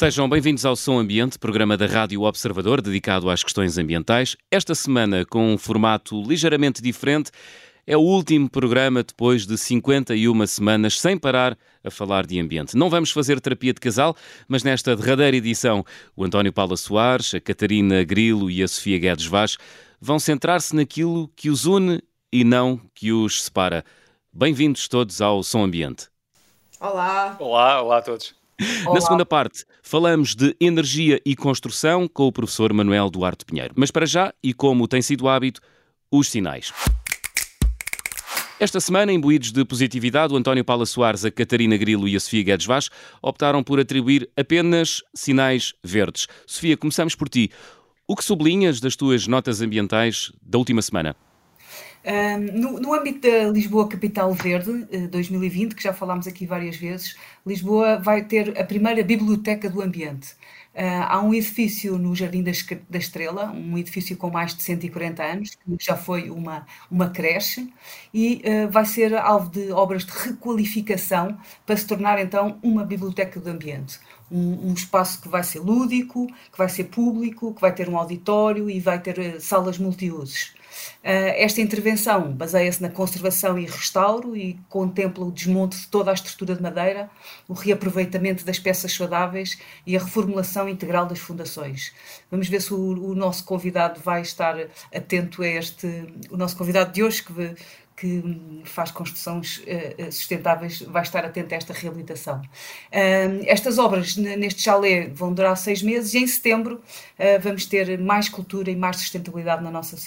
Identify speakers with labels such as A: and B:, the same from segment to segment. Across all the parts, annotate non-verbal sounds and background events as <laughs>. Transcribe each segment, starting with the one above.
A: Sejam bem-vindos ao Som Ambiente, programa da Rádio Observador dedicado às questões ambientais. Esta semana com um formato ligeiramente diferente. É o último programa depois de 51 semanas sem parar a falar de ambiente. Não vamos fazer terapia de casal, mas nesta derradeira edição, o António Paula Soares, a Catarina Grilo e a Sofia Guedes Vaz vão centrar-se naquilo que os une e não que os separa. Bem-vindos todos ao Som Ambiente.
B: Olá.
C: Olá, olá a todos.
A: Olá. Na segunda parte, falamos de energia e construção com o professor Manuel Duarte Pinheiro. Mas para já, e como tem sido hábito, os sinais. Esta semana, imbuídos de positividade, o António Paula Soares, a Catarina Grilo e a Sofia Guedes Vaz optaram por atribuir apenas sinais verdes. Sofia, começamos por ti. O que sublinhas das tuas notas ambientais da última semana?
B: No, no, âmbito da Lisboa Capital Verde 2020, eh, que já falámos aqui várias vezes, Lisboa vai ter a primeira biblioteca do ambiente. Uh, há um edifício no Jardim da, Estrela, um edifício com mais de 140 anos, que já foi uma, uma creche, e uh, vai ser alvo de obras de requalificação para se tornar então uma biblioteca do ambiente. Um, um, espaço que vai ser lúdico, que vai ser público, que vai ter um auditório e vai ter uh, salas multiusos. Eh, esta intervenção baseia-se na conservação e restauro e contempla o desmonte de toda a estrutura de madeira, o reaproveitamento das peças saudáveis e a reformulação integral das fundações. Vamos ver se o, o nosso convidado vai estar atento a este, o nosso convidado de hoje, que, que faz construções eh, eh, sustentáveis vai estar atento a esta reabilitação. Estas obras neste chalé vão durar seis meses e em setembro eh, vamos ter mais cultura e mais sustentabilidade na nossa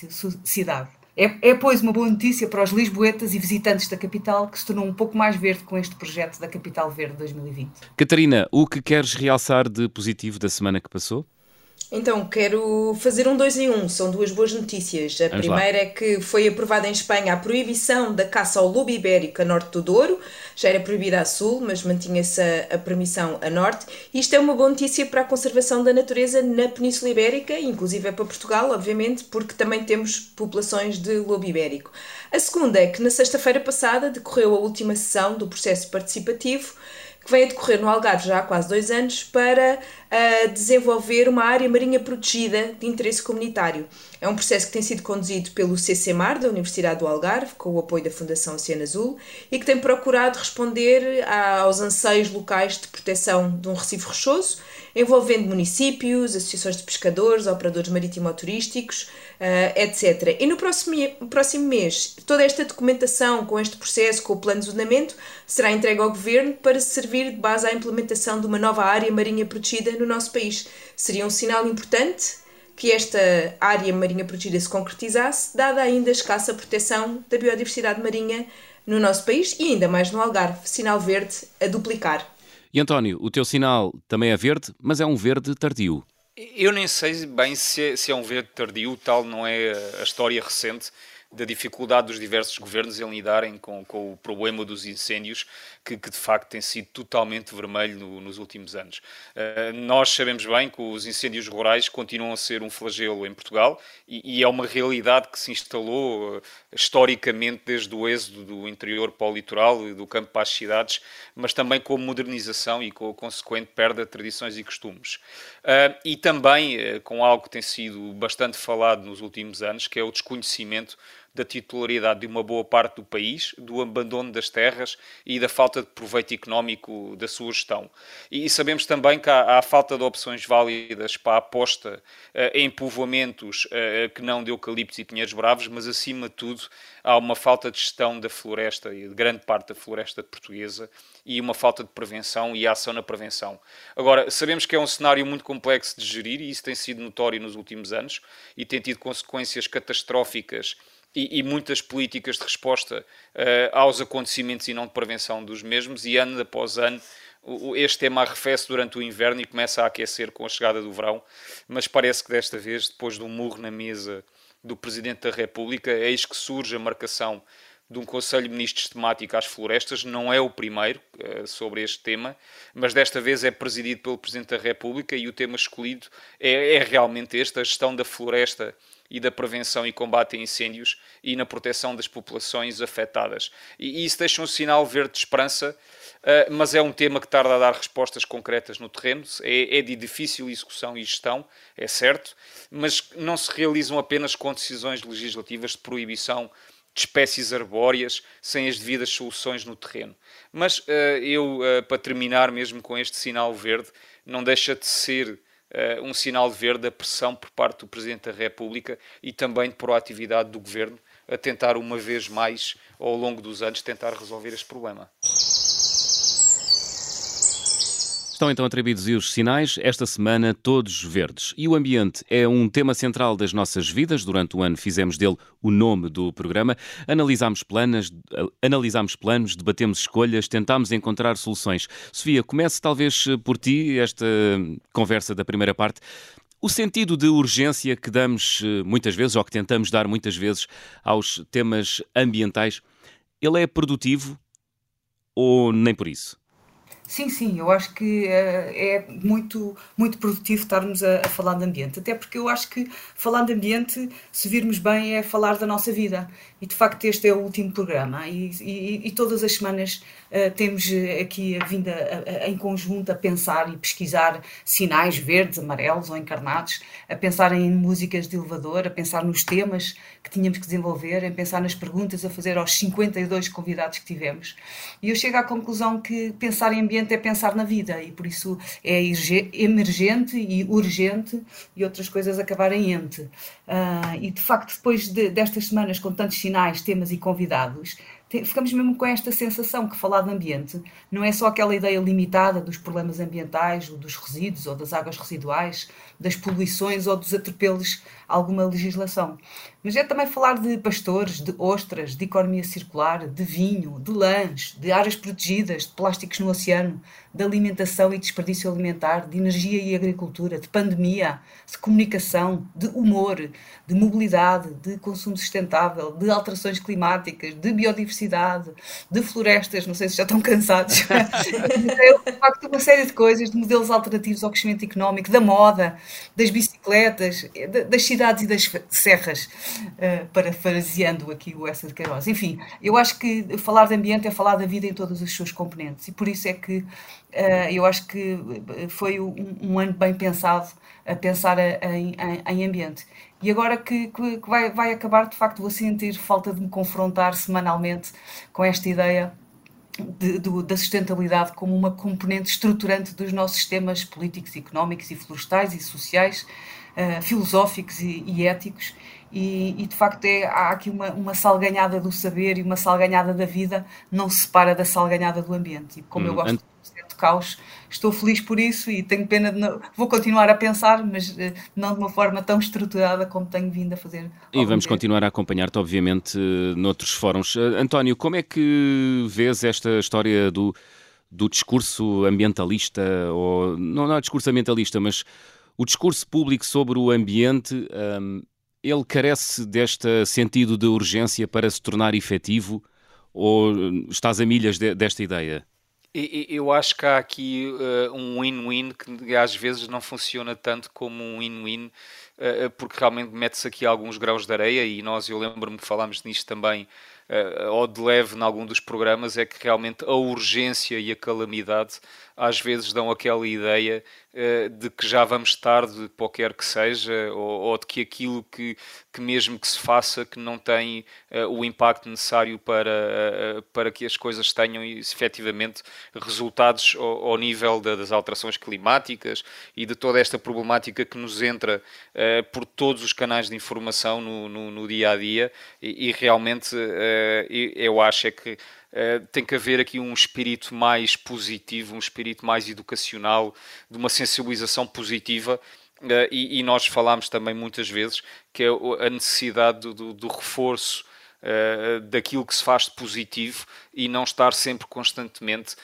B: cidade. É, é, pois, uma boa notícia para os lisboetas e visitantes da capital, que se tornou um pouco mais verde com este projeto da Capital Verde 2020.
A: Catarina, o que queres realçar de positivo da semana que passou?
D: Então, quero fazer um dois em um. São duas boas notícias. A Vamos primeira lá. é que foi aprovada em Espanha a proibição da caça ao lobo ibérico a norte do Douro. Já era proibida a sul, mas mantinha-se a, a, permissão a norte. Isto é uma boa notícia para a conservação da natureza na Península Ibérica, inclusive é para Portugal, obviamente, porque também temos populações de lobo ibérico. A segunda é que na sexta-feira passada decorreu a última sessão do processo participativo que vem a decorrer no Algarve já há quase dois anos para uh, desenvolver uma área marinha protegida de interesse comunitário. É um processo que tem sido conduzido pelo CCMAR, da Universidade do Algarve, com o apoio da Fundação Oceano Azul, e que tem procurado responder aos anseios locais de proteção de um recife rochoso, envolvendo municípios, associações de pescadores, operadores marítimo-turísticos, uh, etc. E no próximo, próximo mês, toda esta documentação com este processo, com o plano de zonamento, será entregue ao Governo para servir de base à implementação de uma nova área marinha protegida no nosso país. Seria um sinal importante que esta área marinha protegida se concretizasse, dada ainda a escassa proteção da biodiversidade marinha no nosso país e ainda mais no Algarve, sinal verde a duplicar.
A: E António, o teu sinal também é verde, mas é um verde tardio.
C: Eu nem sei bem se é, se é um verde tardio, tal não é a história recente da dificuldade dos diversos governos em lidarem com, com o problema dos incêndios, que, que, de facto tem sido totalmente vermelho no, nos últimos anos. Uh, nós sabemos bem que os incêndios rurais continuam a ser um flagelo em Portugal e, e é uma realidade que se instalou uh, historicamente desde o êxodo do interior para o litoral e do campo para as cidades, mas também com a modernização e com a consequente perda de tradições e costumes. Uh, e também com algo que tem sido bastante falado nos últimos anos, que é o desconhecimento da titularidade de uma boa parte do país, do abandono das terras e da falta de proveito económico da sua gestão. E sabemos também que há, há falta de opções válidas para a aposta uh, em povoamentos uh, que não de eucaliptos e pinheiros bravos, mas acima de tudo há uma falta de gestão da floresta e de grande parte da floresta portuguesa e uma falta de prevenção e ação na prevenção. Agora, sabemos que é um cenário muito complexo de gerir e isso tem sido notório nos últimos anos e tem tido consequências catastróficas e, e, muitas políticas de resposta uh, aos acontecimentos e não de prevenção dos mesmos, e ano após ano este tema arrefece durante o inverno e começa a aquecer com a chegada do verão, mas parece que desta vez, depois de um murro na mesa do Presidente da República, eis que surge a marcação de um Conselho de Ministros temático às florestas, não é o primeiro uh, sobre este tema, mas desta vez é presidido pelo Presidente da República e o tema escolhido é, é realmente este, a gestão da floresta e da prevenção e combate a incêndios e na proteção das populações afetadas. E isso deixa um sinal verde de esperança Uh, mas é um tema que tarda a dar respostas concretas no terreno, é, é, de difícil execução e gestão, é certo, mas não se realizam apenas com decisões legislativas de proibição de espécies arbóreas sem as devidas soluções no terreno. Mas uh, eu, uh, para terminar mesmo com este sinal verde, não deixa de ser um sinal verde a pressão por parte do Presidente da República e também de proatividade do Governo a tentar uma vez mais, ao longo dos anos, tentar resolver este problema.
A: Estão então atribuídos os sinais, esta semana todos verdes. E o ambiente é um tema central das nossas vidas. Durante o ano fizemos dele o nome do programa. Analisámos planos, analisámos planos, debatemos escolhas, tentámos encontrar soluções. Sofia, comece talvez por ti esta conversa da primeira parte. O sentido de urgência que damos eh, muitas vezes, ou que tentamos dar muitas vezes aos temas ambientais, ele é produtivo ou nem por isso?
B: Sim, sim, eu acho que uh, é muito, muito produtivo estarmos a, a, falar de ambiente, até porque eu acho que falar de ambiente, se virmos bem, é falar da nossa vida. E de facto, este é o último programa, e, e, e todas as semanas temos aqui a vinda a, a, em conjunto a pensar e pesquisar sinais verdes, amarelos ou encarnados, a pensar em músicas de elevador, a pensar nos temas que tínhamos que desenvolver, a pensar nas perguntas a fazer aos 52 convidados que tivemos. E eu chego à conclusão que pensar em ambiente ambiente é pensar na vida e por isso é emergente e urgente e outras coisas acabarem ente. Uh, e de facto, depois de, destas semanas com tantos sinais, temas e convidados, ficamos mesmo com esta sensação que falar de ambiente não é só aquela ideia limitada dos problemas ambientais, ou dos resíduos, ou das águas residuais, das poluições ou dos atropelos alguma legislação. Mas é também falar de pastores, de ostras, de economia circular, de vinho, de lãs, de áreas protegidas, de plásticos no oceano, de alimentação e desperdício alimentar, de energia e agricultura, de pandemia, de comunicação, de humor, de mobilidade, de consumo sustentável, de alterações climáticas, de biodiversidade, de florestas, não sei se já estão cansados. <laughs> é, de facto, uma série de coisas, de modelos alternativos ao crescimento económico, da moda, das bicicletas, das cidades e das serras, uh, parafraseando aqui o Essa de Queiroz. Enfim, eu acho que falar de ambiente é falar da vida em todas as suas componentes e por isso é que uh, eu acho que foi um, um, ano bem pensado a pensar em, em, em ambiente. E agora que, que, vai, vai acabar, de facto, vou sentir falta de me confrontar semanalmente com esta ideia de, de, da sustentabilidade como uma componente estruturante dos nossos sistemas políticos, económicos e florestais e sociais, uh, filosóficos e, e éticos. E, e, de facto é, há aqui uma, uma salganhada do saber e uma salganhada da vida não se separa da salganhada do ambiente. E como hum, eu gosto de caos, estou feliz por isso e tenho pena de não, vou continuar a pensar, mas uh, não de uma forma tão estruturada como tenho vindo a fazer.
A: E vamos continuar a acompanhar-te, obviamente, noutros fóruns. Uh, António, como é que vês esta história do, do discurso ambientalista, ou não, não é discurso ambientalista, mas o discurso público sobre o ambiente, um, ele carece deste sentido de urgência para se tornar efetivo ou estás a milhas de, desta ideia?
C: Eu acho que há aqui uh, um win-win que às vezes não funciona tanto como um win-win, uh, porque realmente mete-se aqui alguns graus de areia e nós, eu lembro-me que falámos nisto também, uh, ou de leve em algum dos programas, é que realmente a urgência e a calamidade às vezes dão aquela ideia uh, de que já vamos tarde, qualquer que seja, ou, ou, de que aquilo que, que mesmo que se faça que não tem uh, o impacto necessário para, uh, para que as coisas tenham efetivamente resultados ao, ao nível da, das alterações climáticas e de toda esta problemática que nos entra por todos os canais de informação no, no, no dia a dia. E, e realmente eu acho é que Uh, tem que haver aqui um espírito mais positivo, um espírito mais educacional, de uma sensibilização positiva. Uh, e, e, nós falámos também muitas vezes que é a necessidade do, do, do reforço uh, daquilo que se faz de positivo e não estar sempre constantemente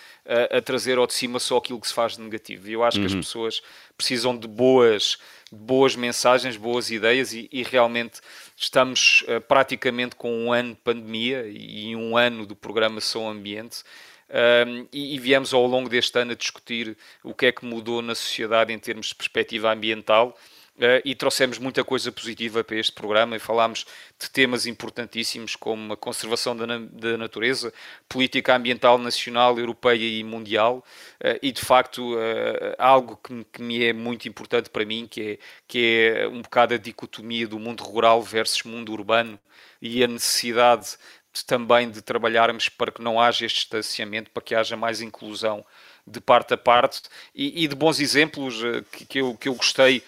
C: a trazer ao de cima só aquilo que se faz de negativo. E eu acho uhum. que as uhum. pessoas precisam de boas, boas mensagens, boas ideias e, e realmente estamos uh, praticamente com um ano de pandemia e um ano do programa Som Ambiente. Um, e, e, viemos ao longo deste ano a discutir o que é que mudou na sociedade em termos de perspectiva ambiental Uh, e trouxemos muita coisa positiva para este programa e falámos de temas importantíssimos como a conservação da, da natureza, política ambiental nacional, europeia e mundial. Uh, e de facto uh, algo que, que, me é muito importante para mim que é, que é um bocado a dicotomia do mundo rural versus mundo urbano e a necessidade de, também de trabalharmos para que não haja este distanciamento, para que haja mais inclusão de parte a parte. E, e de bons exemplos que, que, eu, que eu gostei eh,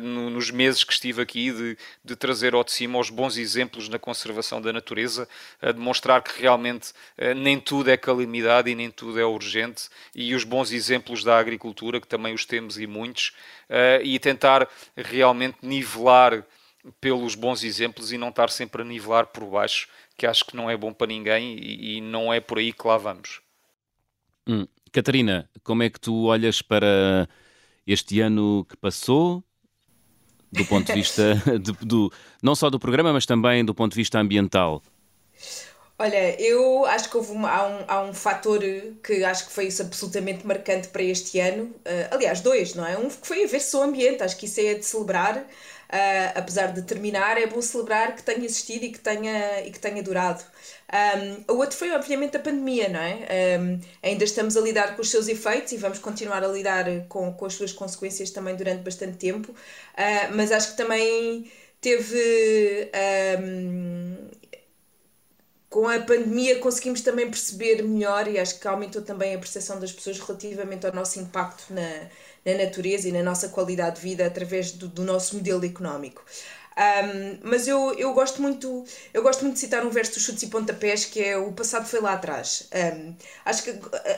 C: nos meses que estive aqui de, de, trazer ao de cima os bons exemplos na conservação da natureza, a demonstrar que realmente eh, nem tudo é calamidade e nem tudo é urgente, e os bons exemplos da agricultura, que também os temos e muitos, eh, e tentar realmente nivelar pelos bons exemplos e não estar sempre a nivelar por baixo, que acho que não é bom para ninguém e, e não é por aí que lá vamos.
A: Hum. Catarina, como é que tu olhas para este ano que passou do ponto de vista <laughs> de, do, não só do programa, mas também do ponto de vista ambiental?
D: Olha, eu acho que houve uma, há, um, há um fator que acho que foi isso absolutamente marcante para este ano. Uh, aliás, dois, não é? Um que foi a ver-se o ambiente, acho que isso é de celebrar. Uh, apesar de terminar, é bom celebrar que tenha existido e que tenha, e que tenha durado. Um, o outro foi, obviamente, a pandemia, não é? Um, ainda estamos a lidar com os seus efeitos e vamos continuar a lidar com, com as suas consequências também durante bastante tempo, uh, mas acho que também teve. Um, com a pandemia conseguimos também perceber melhor e acho que aumentou também a percepção das pessoas relativamente ao nosso impacto na, na natureza e na nossa qualidade de vida através do, do nosso modelo económico. Um, mas eu, eu gosto muito eu gosto muito de citar um verso dos chutes e pontapés que é o passado foi lá atrás um, acho que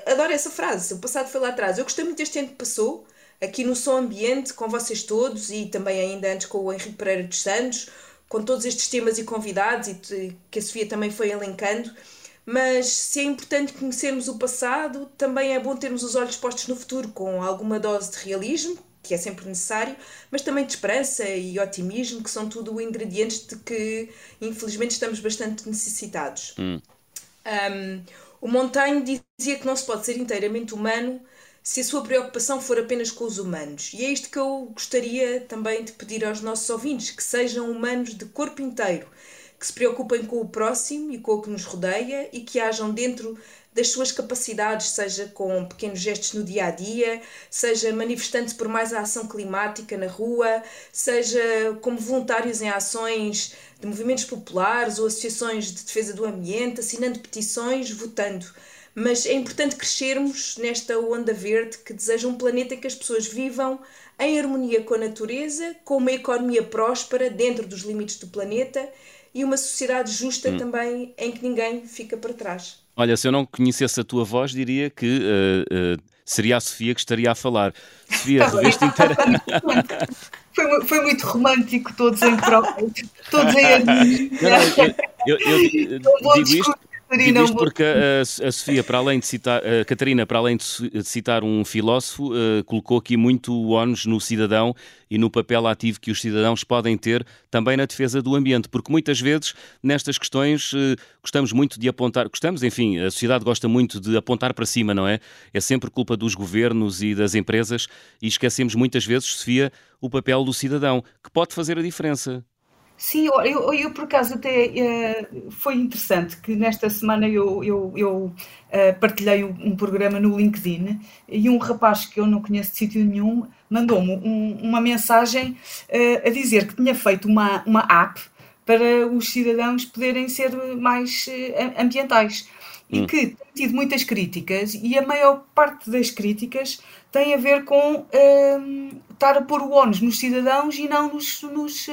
D: adoro essa frase o passado foi lá atrás eu gostei muito deste ano que passou aqui no Som Ambiente com vocês todos e também ainda antes com o Henrique Pereira dos Santos com todos estes temas e convidados e que a Sofia também foi elencando mas se é importante conhecermos o passado, também é bom termos os olhos postos no futuro com alguma dose de realismo, que é sempre necessário, mas também de esperança e otimismo, que são tudo ingredientes de que infelizmente estamos bastante necessitados. Hum. Um, o Montaigne dizia que não se pode ser inteiramente humano se a sua preocupação for apenas com os humanos. E é isto que eu gostaria também de pedir aos nossos ouvintes: que sejam humanos de corpo inteiro, que se preocupem com o próximo e com o que nos rodeia e que hajam dentro das suas capacidades, seja com pequenos gestos no dia a dia, seja manifestando-se por mais a ação climática na rua, seja como voluntários em ações de movimentos populares ou associações de defesa do ambiente, assinando petições, votando. Mas é importante crescermos nesta onda verde que deseja um planeta em que as pessoas vivam em harmonia com a natureza, com uma economia próspera dentro dos limites do planeta e uma sociedade justa hum. também em que ninguém fica para trás.
A: Olha, se eu não conhecesse a tua voz, diria que uh, uh, seria a Sofia que estaria a falar. Sofia, reveste inteira. <laughs>
B: Foi, foi, muito romântico, todos em todos em harmonia.
A: Eu, eu, eu, eu digo isto Digo isto porque a, a, Sofia, para além de citar, a Catarina, para além de citar um filósofo, uh, colocou aqui muito o ónus no cidadão e no papel ativo que os cidadãos podem ter também na defesa do ambiente, porque muitas vezes nestas questões uh, gostamos muito de apontar, gostamos, enfim, a sociedade gosta muito de apontar para cima, não é? É sempre culpa dos governos e das empresas e esquecemos muitas vezes, Sofia, o papel do cidadão, que pode fazer a diferença.
B: Sim, eu, eu, por acaso até uh, foi interessante que nesta semana eu, eu, eu uh, partilhei um, programa no LinkedIn e um rapaz que eu não conheço de sítio nenhum mandou-me um, uma mensagem uh, a dizer que tinha feito uma, uma app para os cidadãos poderem ser mais ambientais e hum. que tem tido muitas críticas e a maior parte das críticas tem a ver com estar a pôr o ónus nos cidadãos e não nos, nos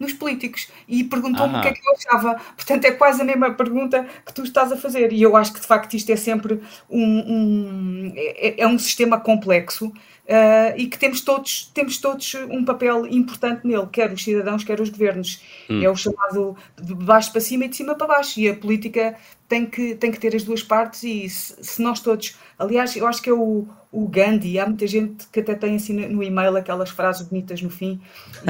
B: nos políticos e perguntou-me ah. o que é que eu achava. Portanto, é quase a mesma pergunta que tu estás a fazer. E eu acho que de facto isto é sempre um, um é, é, um sistema complexo uh, e que temos todos, temos todos um papel importante nele, quer os cidadãos, quer os governos. Hum. É o chamado de baixo para cima e de cima para baixo. E a política tem que, tem que ter as duas partes e se, se nós todos. Aliás, eu acho que é o o Gandhi, há muita gente que até tem assim no e-mail aquelas frases bonitas no fim,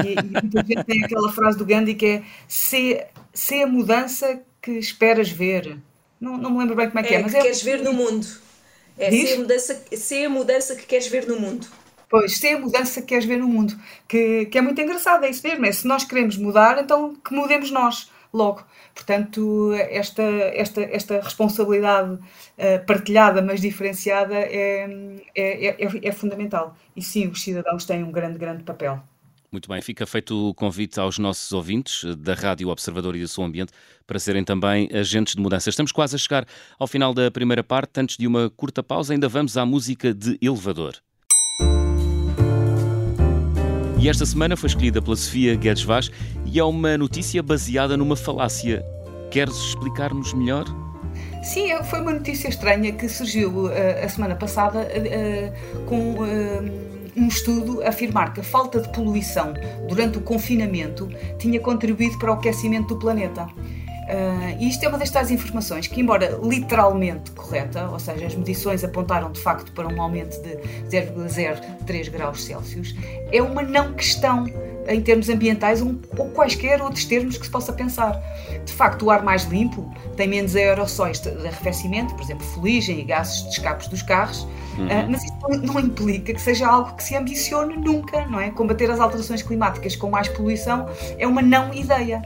B: e, e muita gente tem aquela frase do Gandhi que é se, se a mudança que esperas ver. Não, não me lembro bem como é que é,
D: é
B: mas
D: que é. queres ver no mundo. É se a, mudança, se a mudança que queres ver no mundo.
B: Pois, se é a mudança que queres ver no mundo, que, que é muito engraçado, é isso mesmo, é se nós queremos mudar, então que mudemos nós logo. Portanto, esta, esta, esta responsabilidade uh, partilhada, mas diferenciada, é, é, é, é fundamental. E sim, os cidadãos têm um grande, grande papel.
A: Muito bem, fica feito o convite aos nossos ouvintes da Rádio Observador e do Seu Ambiente para serem também agentes de mudança. Estamos quase a chegar ao final da primeira parte. Antes de uma curta pausa, ainda vamos à música de elevador. E esta semana foi escolhida pela Sofia Guedes Vaz e é uma notícia baseada numa falácia. Queres explicar-nos melhor?
B: Sim, foi uma notícia estranha que surgiu uh, a semana passada uh, com. Uh, um estudo afirmar que a falta de poluição durante o confinamento tinha contribuído para o aquecimento do planeta. Uh, e isto é uma destas informações que, embora literalmente correta, ou seja, as medições apontaram de facto para um aumento de 0,03 graus Celsius, é uma não questão em termos ambientais ou quaisquer outros termos que se possa pensar. De facto, o ar mais limpo tem menos aerossóis de arrefecimento, por exemplo, fuligem e gases de escapes dos carros, uhum. uh, mas isso não implica que seja algo que se ambicione nunca, não é? Combater as alterações climáticas com mais poluição é uma não ideia.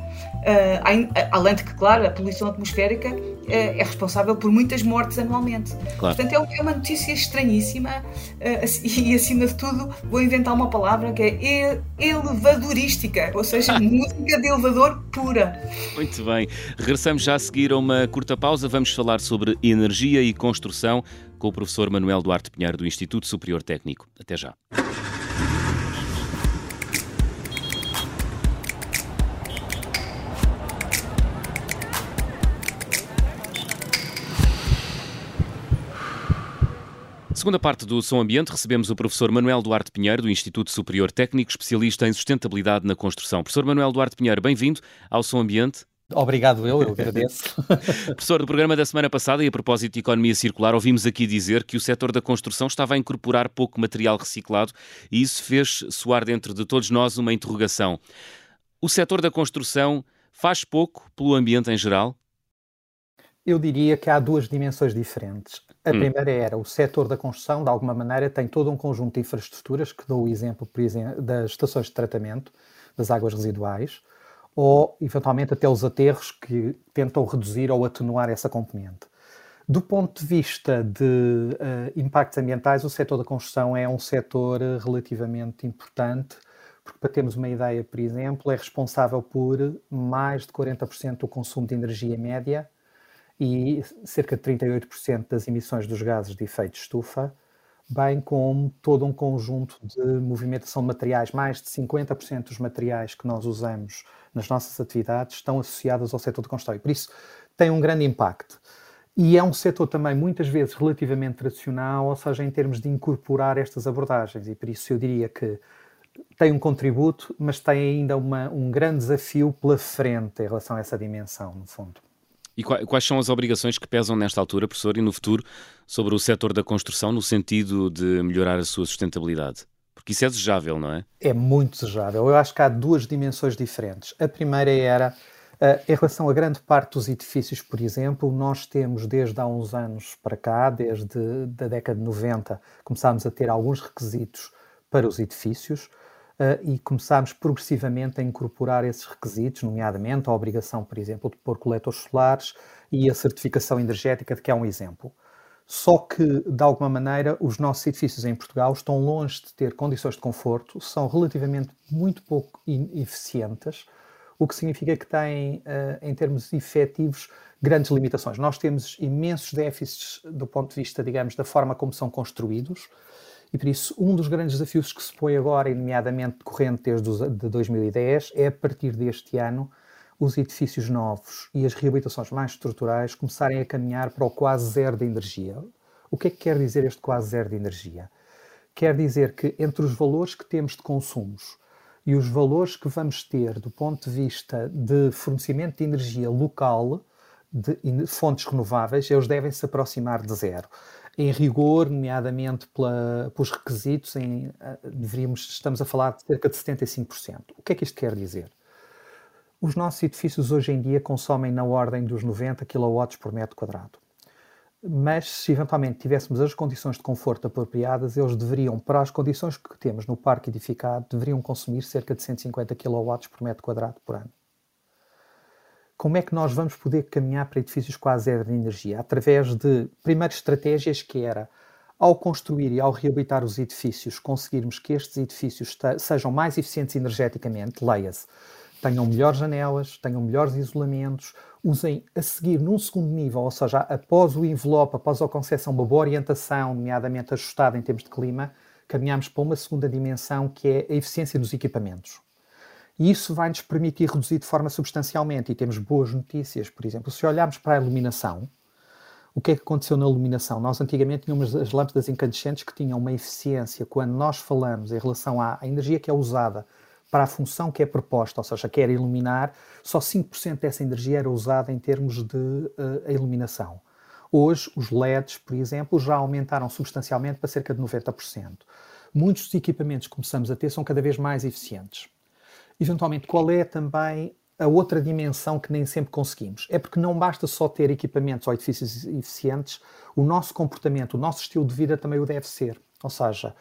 B: Uh, além de que, claro, a poluição atmosférica é, é responsável por muitas mortes anualmente. Claro. Portanto, é, é uma notícia estranhíssima uh, <laughs> e, acima de tudo, vou inventar uma palavra que é elevadorística, ou seja, <laughs> música de elevador pura.
A: Muito bem. Regressamos já a seguir a uma curta pausa. Vamos falar sobre energia e construção com o professor Manuel Duarte Pinheiro, do Instituto Superior Técnico. Até já. Segunda parte do Som Ambiente, recebemos o professor Manuel Duarte Pinheiro, do Instituto Superior Técnico, especialista em sustentabilidade na construção. Professor Manuel Duarte Pinheiro, bem-vindo ao Som Ambiente.
E: Obrigado, eu, eu agradeço. <laughs> <laughs>
A: Professor, do programa da semana passada e a propósito de economia circular, ouvimos aqui dizer que o setor da construção estava a incorporar pouco material reciclado e isso fez soar dentro de todos nós uma interrogação. O setor da construção faz pouco pelo ambiente em geral?
E: Eu diria que há duas dimensões diferentes. A hum. primeira era o setor da construção, de alguma maneira, tem todo um conjunto de infraestruturas, que dou o exemplo, por exemplo, das estações de tratamento das águas residuais, ou eventualmente até os aterros que tentam reduzir ou atenuar essa componente. Do ponto de vista de uh, impactos ambientais, o setor da construção é um setor relativamente importante, porque, para termos uma ideia, por exemplo, é responsável por mais de 40% do consumo de energia média e cerca de 38% das emissões dos gases de efeito de estufa, bem como todo um conjunto de movimentação de materiais. Mais de 50% dos materiais que nós usamos nas nossas atividades estão associados ao setor de construção. Por isso tem um grande impacto. E é um setor também muitas vezes relativamente tradicional, ou seja, em termos de incorporar estas abordagens. E por isso eu diria que tem um contributo, mas tem ainda uma, um grande desafio pela frente em relação a essa dimensão, no fundo.
A: E quais são as obrigações que pesam nesta altura, professor, e no futuro, sobre o setor da construção, no sentido de melhorar a sua sustentabilidade? Porque isso é desejável, não é?
E: É muito desejável. Eu acho que há duas dimensões diferentes. A primeira era, uh, em relação a grande parte dos edifícios, por exemplo, nós temos desde há uns anos para cá, desde a década de 90, começámos a ter alguns requisitos para os edifícios e começámos progressivamente a incorporar esses requisitos, nomeadamente a obrigação, por exemplo, de pôr coletores solares e a certificação energética, de que é um exemplo. Só que, de alguma maneira, os nossos edifícios em Portugal estão longe de ter condições de conforto, são relativamente muito pouco eficientes, o que significa que têm, uh, em termos efetivos, grandes limitações. Nós temos imensos déficits do ponto de vista, digamos, da forma como são construídos, e por isso, um dos grandes desafios que se põe agora, nomeadamente decorrente desde de 2010, é a partir deste ano os edifícios novos e as reabilitações mais estruturais começarem a caminhar para o quase zero de energia. O que é que quer dizer este quase zero de energia? Quer dizer que entre os valores que temos de consumos e os valores que vamos ter do ponto de vista de fornecimento de energia local, de fontes renováveis, eles devem se aproximar de zero em rigor, nomeadamente pela, pelos requisitos, em, eh, deveríamos, estamos a falar de cerca de 75%. O que é que isto quer dizer? Os nossos edifícios hoje em dia consomem na ordem dos 90 kW por metro quadrado. mas se eventualmente tivéssemos as condições de conforto apropriadas, eles deveriam, para as condições que temos no parque edificado, deveriam consumir cerca de 150 kW por metro quadrado por ano. Como é que nós vamos poder caminhar para edifícios quase zero de energia? Através de, primeiro, estratégias que era, ao construir e ao reabilitar os edifícios, conseguirmos que estes edifícios sejam mais eficientes energeticamente, leia-se, tenham melhores janelas, tenham melhores isolamentos, usem a seguir num segundo nível, ou seja, após o envelope, após a concessão, uma boa orientação, nomeadamente ajustada em termos de clima, caminhamos para uma segunda dimensão que é a eficiência dos equipamentos. E isso vai nos permitir reduzir de forma substancialmente. E temos boas notícias, por exemplo, se olharmos para a iluminação, o que é que aconteceu na iluminação? Nós antigamente tínhamos as lâmpadas incandescentes que tinham uma eficiência, quando nós falamos em relação à energia que é usada para a função que é proposta, ou seja, quer iluminar, só 5% dessa energia era usada em termos de uh, iluminação. Hoje, os LEDs, por exemplo, já aumentaram substancialmente para cerca de 90%. Muitos dos equipamentos que começamos a ter são cada vez mais eficientes. Eventualmente, qual é também a outra dimensão que nem sempre conseguimos? É porque não basta só ter equipamentos ou edifícios eficientes, o nosso comportamento, o nosso estilo de vida também o deve ser. Ou seja,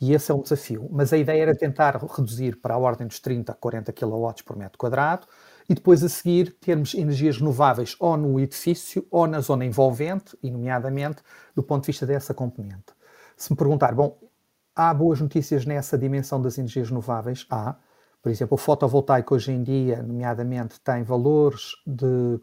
E: e esse é um desafio. Mas a ideia era tentar reduzir para a ordem dos 30 a 40 kW por metro quadrado e depois a seguir termos energias renováveis ou no edifício ou na zona envolvente, e nomeadamente do ponto de vista dessa componente. Se me perguntar, bom, há boas notícias nessa dimensão das energias renováveis? Há. Por exemplo, o fotovoltaico hoje em dia, nomeadamente, tem valores de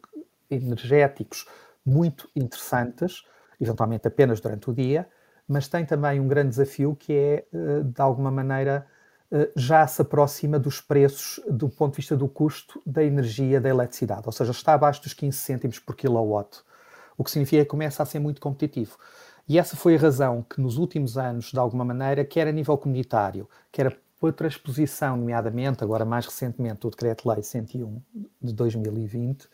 E: energéticos muito interessantes, eventualmente apenas durante o dia, mas tem também um grande desafio que é, eh, de alguma maneira, eh, já se aproxima dos preços do ponto de vista do custo da energia da eletricidade, ou seja, está abaixo dos 15 cêntimos por kilowatt, o que significa que começa a ser muito competitivo. E essa foi a razão que nos últimos anos, de alguma maneira, quer a nível comunitário, quer por transposição, nomeadamente, agora mais recentemente, do Decreto-Lei 101 de 2020,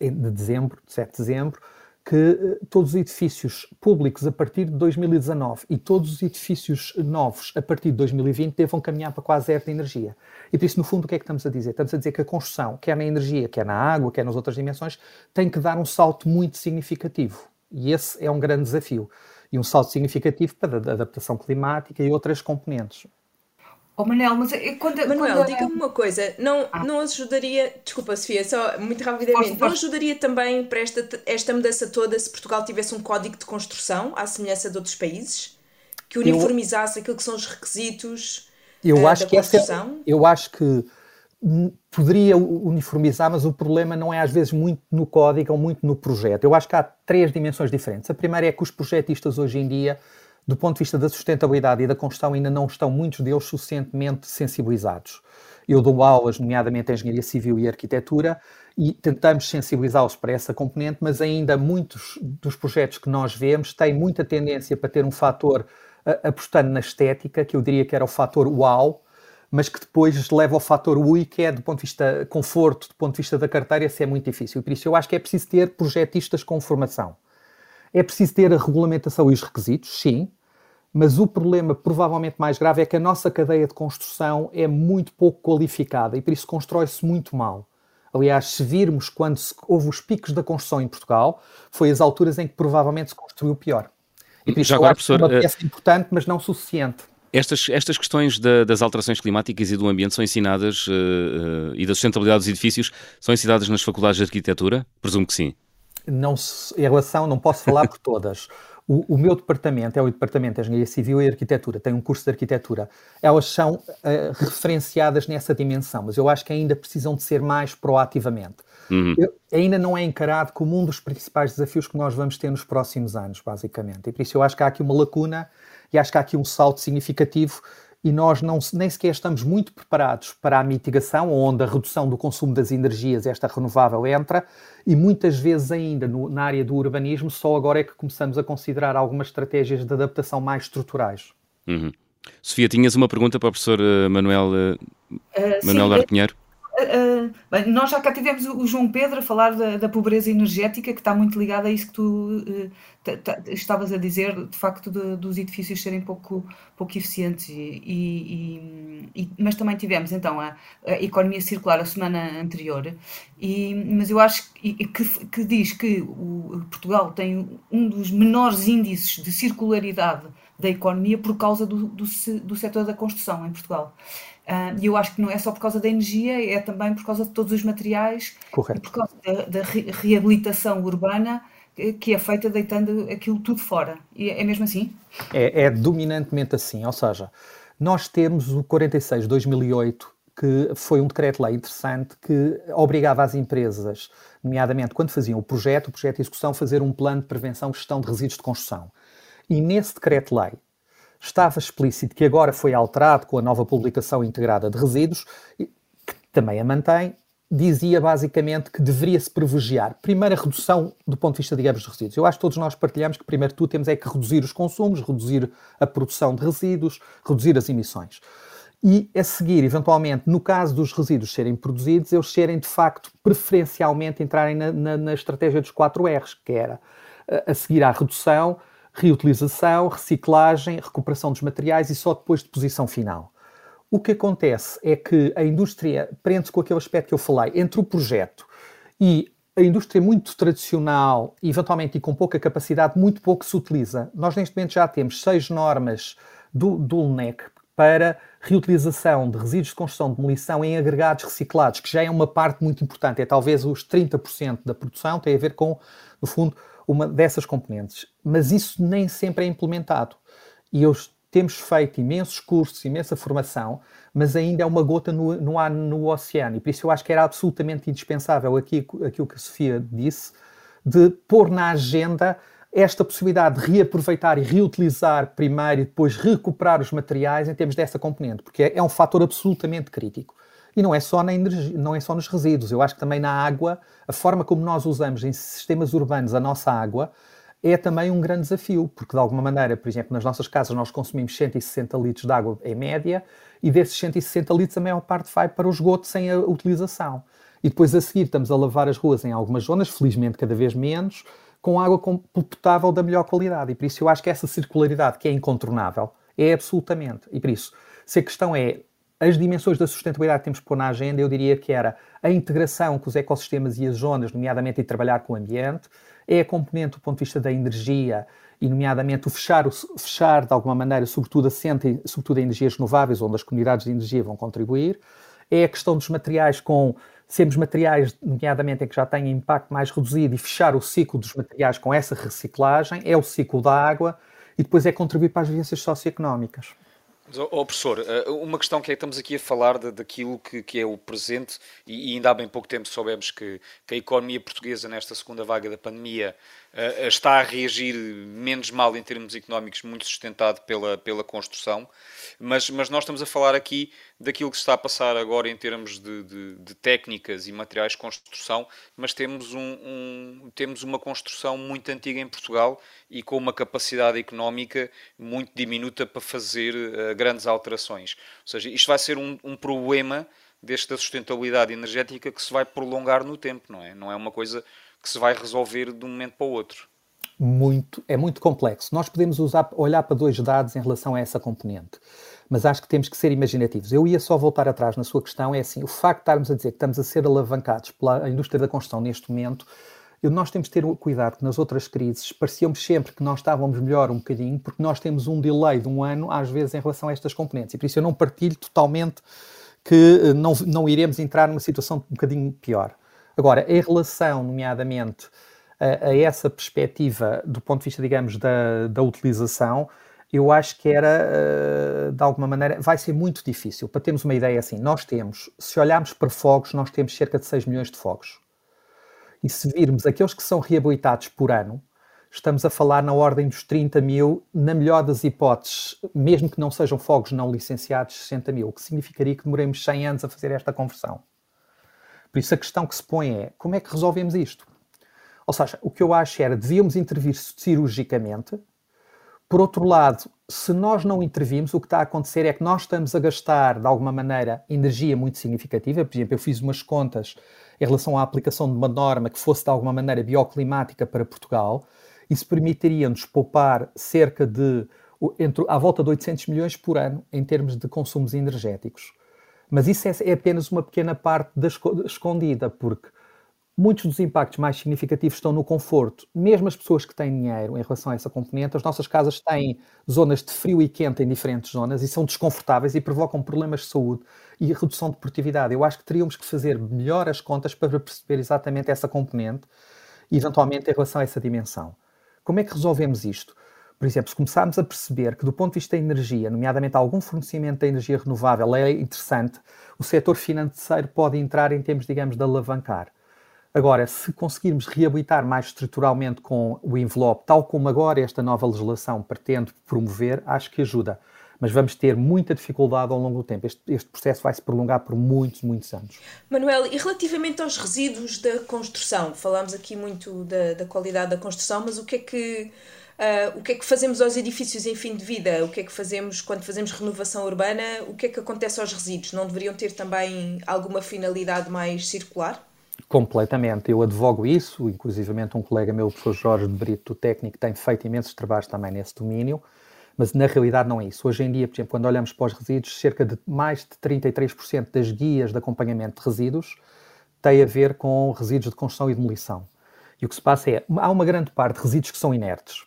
E: de dezembro, de 7 de dezembro, que eh, todos os edifícios públicos a partir de 2019 e todos os edifícios novos a partir de 2020 devam caminhar para quase zero de energia. E por isso, no fundo, o que é que estamos a dizer? Estamos a dizer que a construção, quer na energia, quer na água, quer nas outras dimensões, tem que dar um salto muito significativo. E esse é um grande desafio. E um salto significativo para a adaptação climática e outras componentes.
B: Oh, Manel, mas é quando.
D: Manuel, quando... diga-me uma coisa, não, ah. não ajudaria, desculpa Sofia, só muito rapidamente, posso, não ajudaria também para esta, esta mudança toda se Portugal tivesse um código de construção, à semelhança de outros países, que uniformizasse eu, aquilo que são os requisitos
E: eu uh, acho da que construção? Essa, eu acho que poderia uniformizar, mas o problema não é às vezes muito no código ou muito no projeto. Eu acho que há três dimensões diferentes. A primeira é que os projetistas hoje em dia do ponto de vista da sustentabilidade e da construção, ainda não estão muitos deles suficientemente sensibilizados. Eu dou aulas, nomeadamente em Engenharia Civil e Arquitetura, e tentamos sensibilizá-los para essa componente, mas ainda muitos dos projetos que nós vemos têm muita tendência para ter um fator apostando na estética, que eu diria que era o fator wow, mas que depois leva ao fator UI, que é do ponto de vista conforto, do ponto de vista da carteira, isso é muito difícil. E por isso eu acho que é preciso ter projetistas com formação. É preciso ter a regulamentação e os requisitos, sim, mas o problema provavelmente mais grave é que a nossa cadeia de construção é muito pouco qualificada e por isso constrói-se muito mal. Aliás, se virmos quando se, houve os picos da construção em Portugal, foi as alturas em que provavelmente se construiu pior. E por isso Já agora, professor, é uma peça uh... importante, mas não suficiente.
A: Estas, estas questões da, das alterações climáticas e do ambiente são ensinadas, uh, uh, e da sustentabilidade dos edifícios, são ensinadas nas faculdades de arquitetura? Presumo que sim
E: não em relação, não posso falar por todas. O, o, meu departamento é o Departamento de Engenharia Civil e Arquitetura, tem um curso de arquitetura. Elas são uh, referenciadas nessa dimensão, mas eu acho que ainda precisam de ser mais proativamente. Uhum. Eu, ainda não é encarado como um dos principais desafios que nós vamos ter nos próximos anos, basicamente. E por isso eu acho que há aqui uma lacuna e acho que há aqui um salto significativo e nós não, nem sequer estamos muito preparados para a mitigação, onde a redução do consumo das energias, esta renovável, entra, e muitas vezes ainda no, na área do urbanismo, só agora é que começamos a considerar algumas estratégias de adaptação mais estruturais.
A: Uhum. Sofia, tinhas uma pergunta para o professor uh, Manuel, uh, Manuel Pinheiro?
B: Uh, bem, nós já cá tivemos o João Pedro a falar da, da pobreza energética, que está muito ligada a isso que tu uh, estavas a dizer, de facto, de, dos edifícios serem pouco, pouco eficientes. E, e, e, mas também tivemos, então, a, a, economia circular a semana anterior, e, mas eu acho que, que, que diz que o, Portugal tem um dos menores índices de circularidade da economia por causa do, do, do setor da construção em Portugal. Ah, e eu acho que não é só por causa da energia, é também por causa de todos os materiais
E: Correto.
B: e por causa da, da reabilitação urbana que é feita deitando aquilo tudo fora. E é mesmo assim?
E: É, é dominantemente assim. Ou seja, nós temos o 46 de 2008 que foi um decreto-lei interessante que obrigava as empresas, nomeadamente quando faziam o projeto, o projeto de execução, a fazer um plano de prevenção e gestão de resíduos de construção. E nesse decreto-lei estava explícito que agora foi alterado com a nova publicação integrada de resíduos, que também a mantém, dizia basicamente que deveria-se privilegiar, primeiro, a redução do ponto de vista, digamos, de resíduos. Eu acho que todos nós partilhamos que, primeiro tudo, temos é que reduzir os consumos, reduzir a produção de resíduos, reduzir as emissões. E a seguir, eventualmente, no caso dos resíduos serem produzidos, eles serem, de facto, preferencialmente entrarem na, na, na estratégia dos 4 R's, que era a seguir à redução, reutilização, reciclagem, recuperação dos materiais e só depois deposição final. O que acontece é que a indústria prende-se com aquele aspecto que eu falei, entre o projeto e a indústria muito tradicional, eventualmente e com pouca capacidade, muito pouco se utiliza. Nós neste momento já temos seis normas do, do UNEC para reutilização de resíduos de construção de demolição em agregados reciclados, que já é uma parte muito importante, é talvez os 30% da produção, tem a ver com, no fundo, uma dessas componentes. Mas isso nem sempre é implementado. E eu, temos feito imensos cursos, imensa formação, mas ainda é uma gota no, no, no oceano. E por isso eu acho que era absolutamente indispensável aqui, aquilo que a Sofia disse, de pôr na agenda esta possibilidade de reaproveitar e reutilizar primeiro e depois recuperar os materiais em termos dessa componente, porque é, é um fator absolutamente crítico. E não é só na energia, não é só nos resíduos. Eu acho que também na água, a forma como nós usamos em sistemas urbanos a nossa água é também um grande desafio, porque de alguma maneira, por exemplo, nas nossas casas nós consumimos 160 litros de água em média e desses 160 litros a maior parte vai para o esgoto sem a utilização. E depois a seguir estamos a lavar as ruas em algumas zonas, felizmente cada vez menos, com água potável da melhor qualidade. E por isso eu acho que essa circularidade que é incontornável é absolutamente. E por isso, se a questão é as dimensões da sustentabilidade que temos que pôr na agenda, eu diria que era a integração com os ecossistemas e as zonas, nomeadamente e trabalhar com o ambiente, é a componente do ponto de vista da energia e, nomeadamente, o fechar, o fechar de alguma maneira, sobretudo, assente, sobretudo em energias renováveis, onde as comunidades de energia vão contribuir, é a questão dos materiais com sermos materiais, nomeadamente, em que já têm impacto mais reduzido e fechar o ciclo dos materiais com essa reciclagem, é o ciclo da água e depois é contribuir para as vivências socioeconómicas.
C: Oh, professor, eh, uma questão que é, estamos aqui a falar de, daquilo que, que, é o presente e, e, ainda há bem pouco tempo soubemos que, que, a economia portuguesa nesta segunda vaga da pandemia está a reagir menos mal em termos económicos, muito sustentado pela, pela construção, mas, mas nós estamos a falar aqui daquilo que se está a passar agora em termos de, de, de técnicas e materiais de construção, mas temos, um, um, temos uma construção muito antiga em Portugal e com uma capacidade económica muito diminuta para fazer uh, grandes alterações. Ou seja, isto vai ser um, um problema desta sustentabilidade energética que se vai prolongar no tempo, não é? Não é uma coisa que se vai resolver de um momento para o outro.
E: Muito, é muito complexo. Nós podemos usar, olhar para dois dados em relação a essa componente mas acho que temos que ser imaginativos. Eu ia só voltar atrás na sua questão, é assim, o facto de estarmos a dizer que estamos a ser alavancados pela indústria da construção neste momento, nós temos que ter cuidado que nas outras crises parecíamos sempre que nós estávamos melhor um bocadinho, porque nós temos um delay de um ano, às vezes, em relação a estas componentes. E por isso eu não partilho totalmente que eh, não, não iremos entrar numa situação um bocadinho pior. Agora, em relação, nomeadamente, a, a essa perspectiva do ponto de vista, digamos, da, da utilização, eu acho que era, eh, de alguma maneira, vai ser muito difícil. Para termos uma ideia assim, nós temos, se olharmos para fogos, nós temos cerca de 6 milhões de fogos. E se virmos aqueles que são reabilitados por ano, estamos a falar na ordem dos 30 mil, na melhor das hipóteses, mesmo que não sejam fogos não licenciados, 60 mil, o que significaria que demoremos 100 anos a fazer esta conversão. Por isso a questão que se põe é, como é que resolvemos isto? Ou seja, o que eu acho era, devíamos intervir cirurgicamente, Por outro lado, se nós não intervimos, o que está a acontecer é que nós estamos a gastar, de alguma maneira, energia muito significativa. Por exemplo, eu fiz umas contas em relação à aplicação de uma norma que fosse, de alguma maneira, bioclimática para Portugal. Isso permitiria-nos poupar cerca de, entre, à volta de 800 milhões por ano em termos de consumos energéticos. Mas isso é, é apenas uma pequena parte da escondida, porque muitos dos impactos mais significativos estão no conforto. Mesmo as pessoas que têm dinheiro em relação a essa componente, as nossas casas têm zonas de frio e quente em diferentes zonas e são desconfortáveis e provocam problemas de saúde e redução de produtividade. Eu acho que teríamos que fazer melhor as contas para perceber exatamente essa componente e, eventualmente, em relação a essa dimensão. Como é que resolvemos isto? Por exemplo, se começarmos a perceber que, do ponto de vista da energia, nomeadamente algum fornecimento de energia renovável é interessante, o setor financeiro pode entrar em termos, digamos, de alavancar. Agora, se conseguirmos reabilitar mais estruturalmente com o envelope, tal como agora esta nova legislação pretende promover, acho que ajuda. Mas vamos ter muita dificuldade ao longo do tempo. Este, este processo vai se prolongar por muitos, muitos anos.
D: Manuel, e relativamente aos resíduos da construção, falámos aqui muito da, da qualidade da construção, mas o que é que. Uh, o que é que fazemos aos edifícios em fim de vida? O que é que fazemos quando fazemos renovação urbana? O que é que acontece aos resíduos? Não deveriam ter também alguma finalidade mais circular?
E: Completamente, eu advogo isso, inclusivamente um colega meu, o professor Jorge de Brito, técnico, tem feito imensos trabalhos também nesse domínio, mas na realidade não é isso. Hoje em dia, por exemplo, quando olhamos para os resíduos, cerca de mais de 33% das guias de acompanhamento de resíduos tem a ver com resíduos de construção e demolição. E o que se passa é, há uma grande parte de resíduos que são inertes.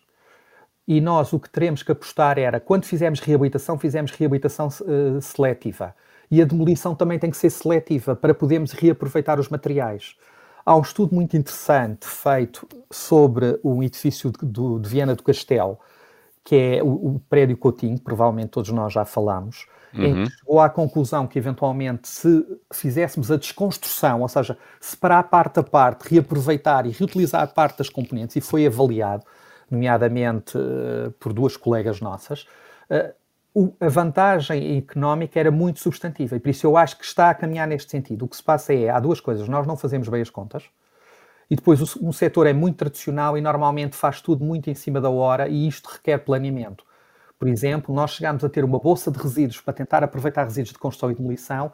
E: E nós o que teremos que apostar era, quando fizermos reabilitação, fizemos reabilitação uh, seletiva e a demolição também tem que ser seletiva para podermos reaproveitar os materiais. Há um estudo muito interessante feito sobre um edifício de, de, de Viena do Castelo, que é o, o, prédio Coutinho, provavelmente todos nós já falámos, uhum. em que uhum. chegou à conclusão que eventualmente se fizéssemos a desconstrução, ou seja, separar parte a parte, reaproveitar e reutilizar parte das componentes, e foi avaliado, nomeadamente uh, por duas colegas nossas, uh, a vantagem económica era muito substantiva e por isso eu acho que está a caminhar neste sentido. O que se passa é, há duas coisas, nós não fazemos bem as contas e depois um setor é muito tradicional e normalmente faz tudo muito em cima da hora e isto requer planeamento. Por exemplo, nós chegámos a ter uma bolsa de resíduos para tentar aproveitar resíduos de construção e demolição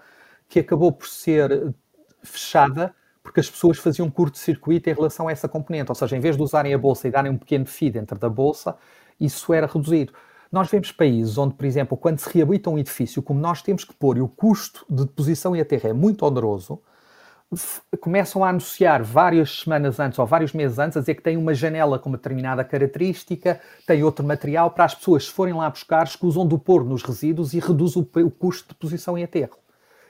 E: que acabou por ser fechada porque as pessoas faziam curto-circuito em relação a essa componente, ou seja, em vez de usarem a bolsa e darem um pequeno fee dentro da bolsa, isso era reduzido. Nós vemos países onde, por exemplo, quando se reabilita um edifício, como nós temos que pôr e o custo de deposição e aterro é muito oneroso, começam a anunciar várias semanas antes ou vários meses antes a dizer que tem uma janela com uma determinada característica, tem outro material para as pessoas, se forem lá buscar, escusam do pôr nos resíduos e reduz o, o custo de deposição e aterro.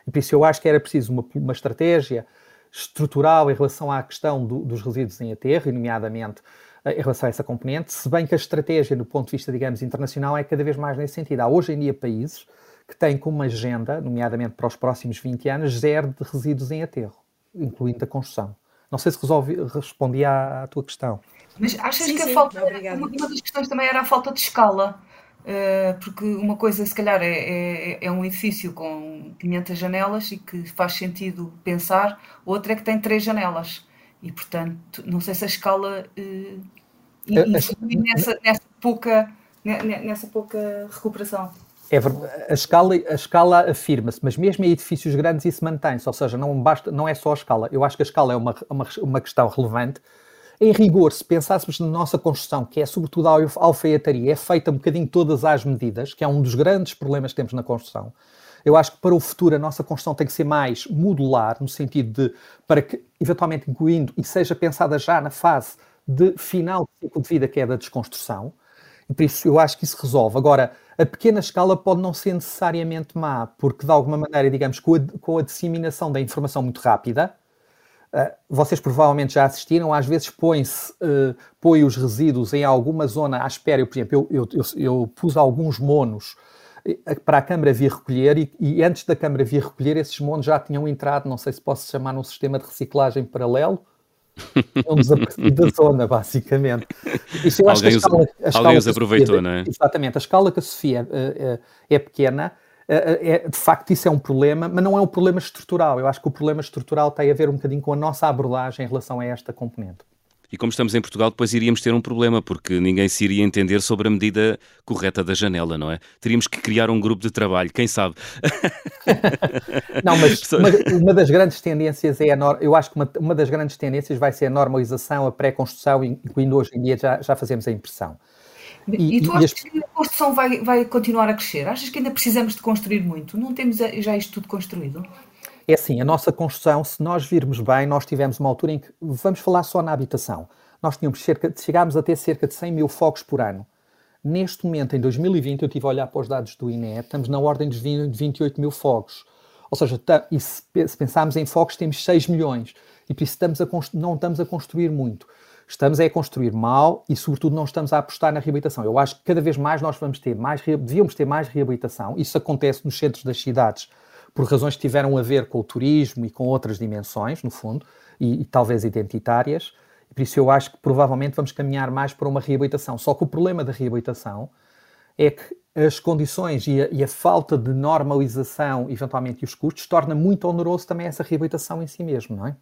E: E por isso eu acho que era preciso uma, uma estratégia estrutural em relação à questão do, dos resíduos em aterro, e nomeadamente em relação a essa componente, se bem que a estratégia, do ponto de vista, digamos, internacional, é cada vez mais nesse sentido. Há hoje em dia países que têm como agenda, nomeadamente para os próximos 20 anos, zero de resíduos em aterro, incluindo a construção. Não sei se resolvi, respondi à, à tua questão.
B: Mas achas sim, que sim, a falta. Uma, uma das questões também era a falta de escala. Uh, porque uma coisa, se calhar, é, é, é, um edifício com 500 janelas e que faz sentido pensar, outra é que tem três janelas. E, portanto, não sei se a escala uh, nessa, nessa, pouca, nessa pouca recuperação.
E: É a escala, a escala afirma-se, mas mesmo em edifícios grandes isso mantém-se, ou seja, não, basta, não é só a escala. Eu acho que a escala é uma, uma, uma questão relevante. Em rigor, se pensássemos na nossa construção, que é sobretudo a alfaiataria, é feita um bocadinho todas as medidas, que é um dos grandes problemas que temos na construção. Eu acho que para o futuro a nossa construção tem que ser mais modular, no sentido de, para que, eventualmente incluindo, e seja pensada já na fase de final de ciclo de vida, que é da desconstrução, e por isso eu acho que isso resolve. Agora, a pequena escala pode não ser necessariamente má, porque de alguma maneira, digamos, com a, com a disseminação da informação muito rápida, vocês provavelmente já assistiram, às vezes põe-se, uh, põe os resíduos em alguma zona à espera. Eu, por exemplo, eu, eu, eu, pus alguns monos para a Câmara vir recolher e, e, antes da Câmara vir recolher esses montes já tinham entrado, não sei se posso chamar num sistema de reciclagem paralelo, <laughs> desaparecido da zona, basicamente.
A: Alguém, escala, a escala alguém os aproveitou, Sofia, não é?
E: Exatamente, a escala que a Sofia é pequena, é, de facto isso é um problema, mas não é um problema estrutural. Eu acho que o problema estrutural tem a ver um bocadinho com a nossa abordagem em relação a esta componente.
A: E como estamos em Portugal, depois iríamos ter um problema, porque ninguém se iria entender sobre a medida correta da janela, não é? Teríamos que criar um grupo de trabalho, quem sabe? <laughs>
E: não, mas uma, uma, das grandes tendências é a eu acho que uma, uma das grandes tendências vai ser a normalização, a pré-construção, incluindo hoje em dia já, já fazemos a impressão.
B: E, e tu achas as... que a construção vai, vai continuar a crescer? Achas que ainda precisamos de construir muito? Não temos já isto tudo construído?
E: É assim, a nossa construção, se nós virmos bem, nós tivemos uma altura em que, vamos falar só na habitação, nós tínhamos cerca, chegámos a ter cerca de 100 mil fogos por ano. Neste momento, em 2020, eu estive a olhar para os dados do INE, estamos na ordem de 28 mil fogos. Ou seja, se, se pensarmos em fogos, temos 6 milhões. E por isso estamos a, não estamos a construir muito. Estamos a construir mal e, sobretudo, não estamos a apostar na reabilitação. Eu acho que cada vez mais nós vamos ter mais, devíamos ter mais reabilitação. Isso acontece nos centros das cidades por razões que tiveram a ver com o turismo e com outras dimensões, no fundo, e, e talvez identitárias. Por isso eu acho que provavelmente vamos caminhar mais para uma reabilitação. Só que o problema da reabilitação é que as condições e a, e a, falta de normalização, eventualmente, e os custos, torna muito oneroso também essa reabilitação em si mesmo, não é?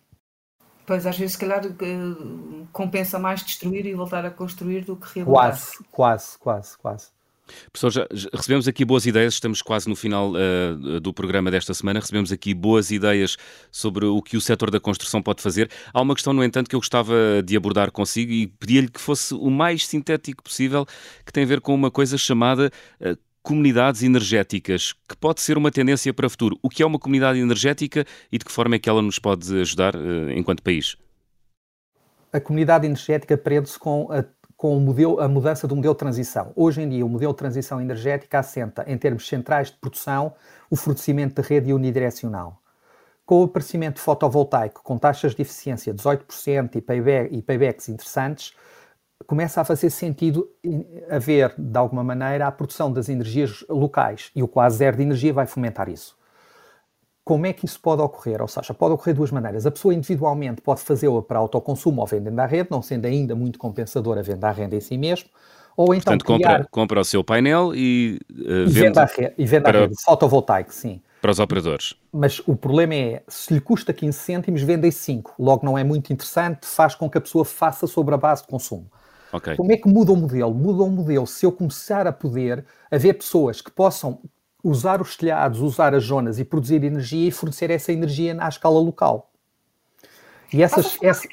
B: Pois, às vezes, se calhar, eh, compensa mais destruir e voltar a construir do que reabilitar.
E: Quase, quase, quase, quase.
A: Professor, já recebemos aqui boas ideias, estamos quase no final uh, do programa desta semana, recebemos aqui boas ideias sobre o que o setor da construção pode fazer. Há uma questão, no entanto, que eu gostava de abordar consigo e pedia-lhe que fosse o mais sintético possível, que tem a ver com uma coisa chamada uh, comunidades energéticas, que pode ser uma tendência para o futuro. O que é uma comunidade energética e de que forma é que ela nos pode ajudar uh, enquanto país?
E: A comunidade energética prende-se com a com modelo, a mudança do modelo de transição. Hoje em dia, o modelo de transição energética assenta, em termos centrais de produção, o fornecimento de rede unidirecional. Com o aparecimento fotovoltaico com taxas de eficiência de 18% e, payback, e paybacks interessantes, começa a fazer sentido haver, de alguma maneira, a produção das energias locais e o quase zero de energia vai fomentar isso. Como é que isso pode ocorrer? Ou seja, pode ocorrer de duas maneiras. A pessoa individualmente pode fazê-la para autoconsumo ou vendendo à rede, não sendo ainda muito compensadora a venda à renda em si mesmo. Ou então
A: Portanto, criar... compra, compra o seu painel e, uh,
E: e vende, à rede, e vende para... à rede, fotovoltaico, sim.
A: Para os operadores.
E: Mas o problema é, se lhe custa 15 cêntimos, vendem 5. Logo não é muito interessante, faz com que a pessoa faça sobre a base de consumo. Okay. Como é que muda o modelo? Muda o modelo se eu começar a poder haver pessoas que possam usar os telhados, usar as zonas e produzir energia e fornecer essa energia à escala local.
B: E essas, essa...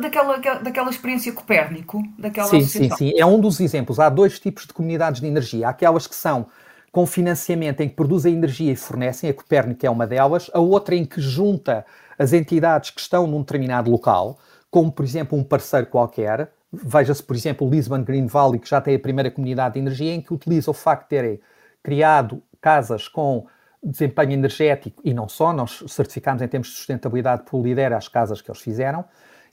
B: daquela, daquela, daquela experiência Copérnico, daquela
E: sim, sim, sim. É um dos exemplos. Há dois tipos de comunidades de energia. Há aquelas que são com financiamento em que produzem energia e fornecem, a Copérnico é uma delas, a outra em que junta as entidades que estão num determinado local, como por exemplo um parceiro qualquer. Veja-se, por exemplo, o Lisbon Green Valley, que já tem a primeira comunidade de energia, em que utiliza o facto de terem criado casas com desempenho energético e não só, nós certificámos em termos de sustentabilidade por Lidera as casas que eles fizeram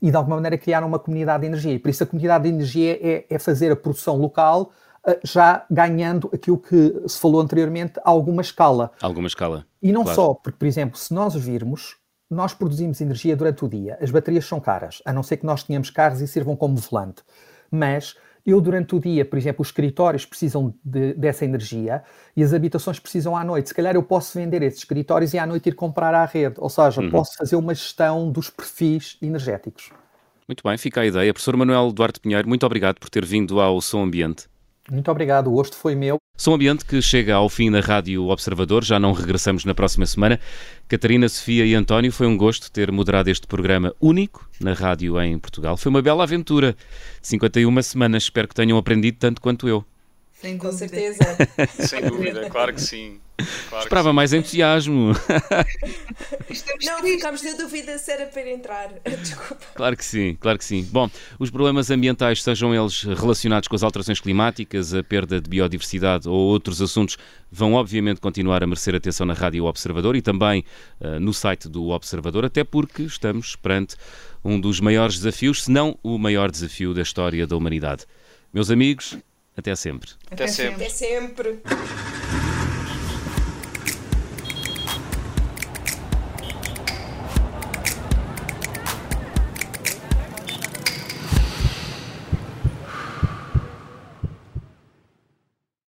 E: e de alguma maneira criaram uma comunidade de energia. E por isso a comunidade de energia é, é fazer a produção local uh, já ganhando aquilo que se falou anteriormente, alguma escala.
A: Alguma escala.
E: E não claro. só, porque, por exemplo, se nós virmos, nós produzimos energia durante o dia, as baterias são caras, a não ser que nós tenhamos carros e sirvam como volante. Mas eu, durante o dia, por exemplo, os escritórios precisam de, dessa energia e as habitações precisam à noite. Se calhar eu posso vender esses escritórios e à noite ir comprar à rede. Ou seja, uhum. posso fazer uma gestão dos perfis energéticos.
A: Muito bem, fica a ideia. Professor Manuel Duarte Pinheiro, muito obrigado por ter vindo ao Som Ambiente.
E: Muito obrigado, o gosto foi meu.
A: Som Ambiente que chega ao fim na Rádio Observador, já não regressamos na próxima semana. Catarina, Sofia e António, foi um gosto ter moderado este programa único na rádio em Portugal. Foi uma bela aventura. 51 semanas, espero que tenham aprendido tanto quanto eu.
D: Sem Com certeza. <laughs>
C: Sem dúvida, claro que sim. Claro
A: Esperava
C: sim.
A: mais entusiasmo. <laughs>
D: Não, ficámos na dúvida se era para entrar. <laughs> Desculpa.
A: Claro que sim, claro que sim. Bom, os problemas ambientais, sejam eles relacionados com as alterações climáticas, a perda de biodiversidade ou outros assuntos, vão obviamente continuar a merecer atenção na Rádio Observador e também uh, no site do Observador, até porque estamos perante um dos maiores desafios, se não o maior desafio da história da humanidade. Meus amigos, até sempre.
C: Até, Até sempre.
D: sempre. Até sempre.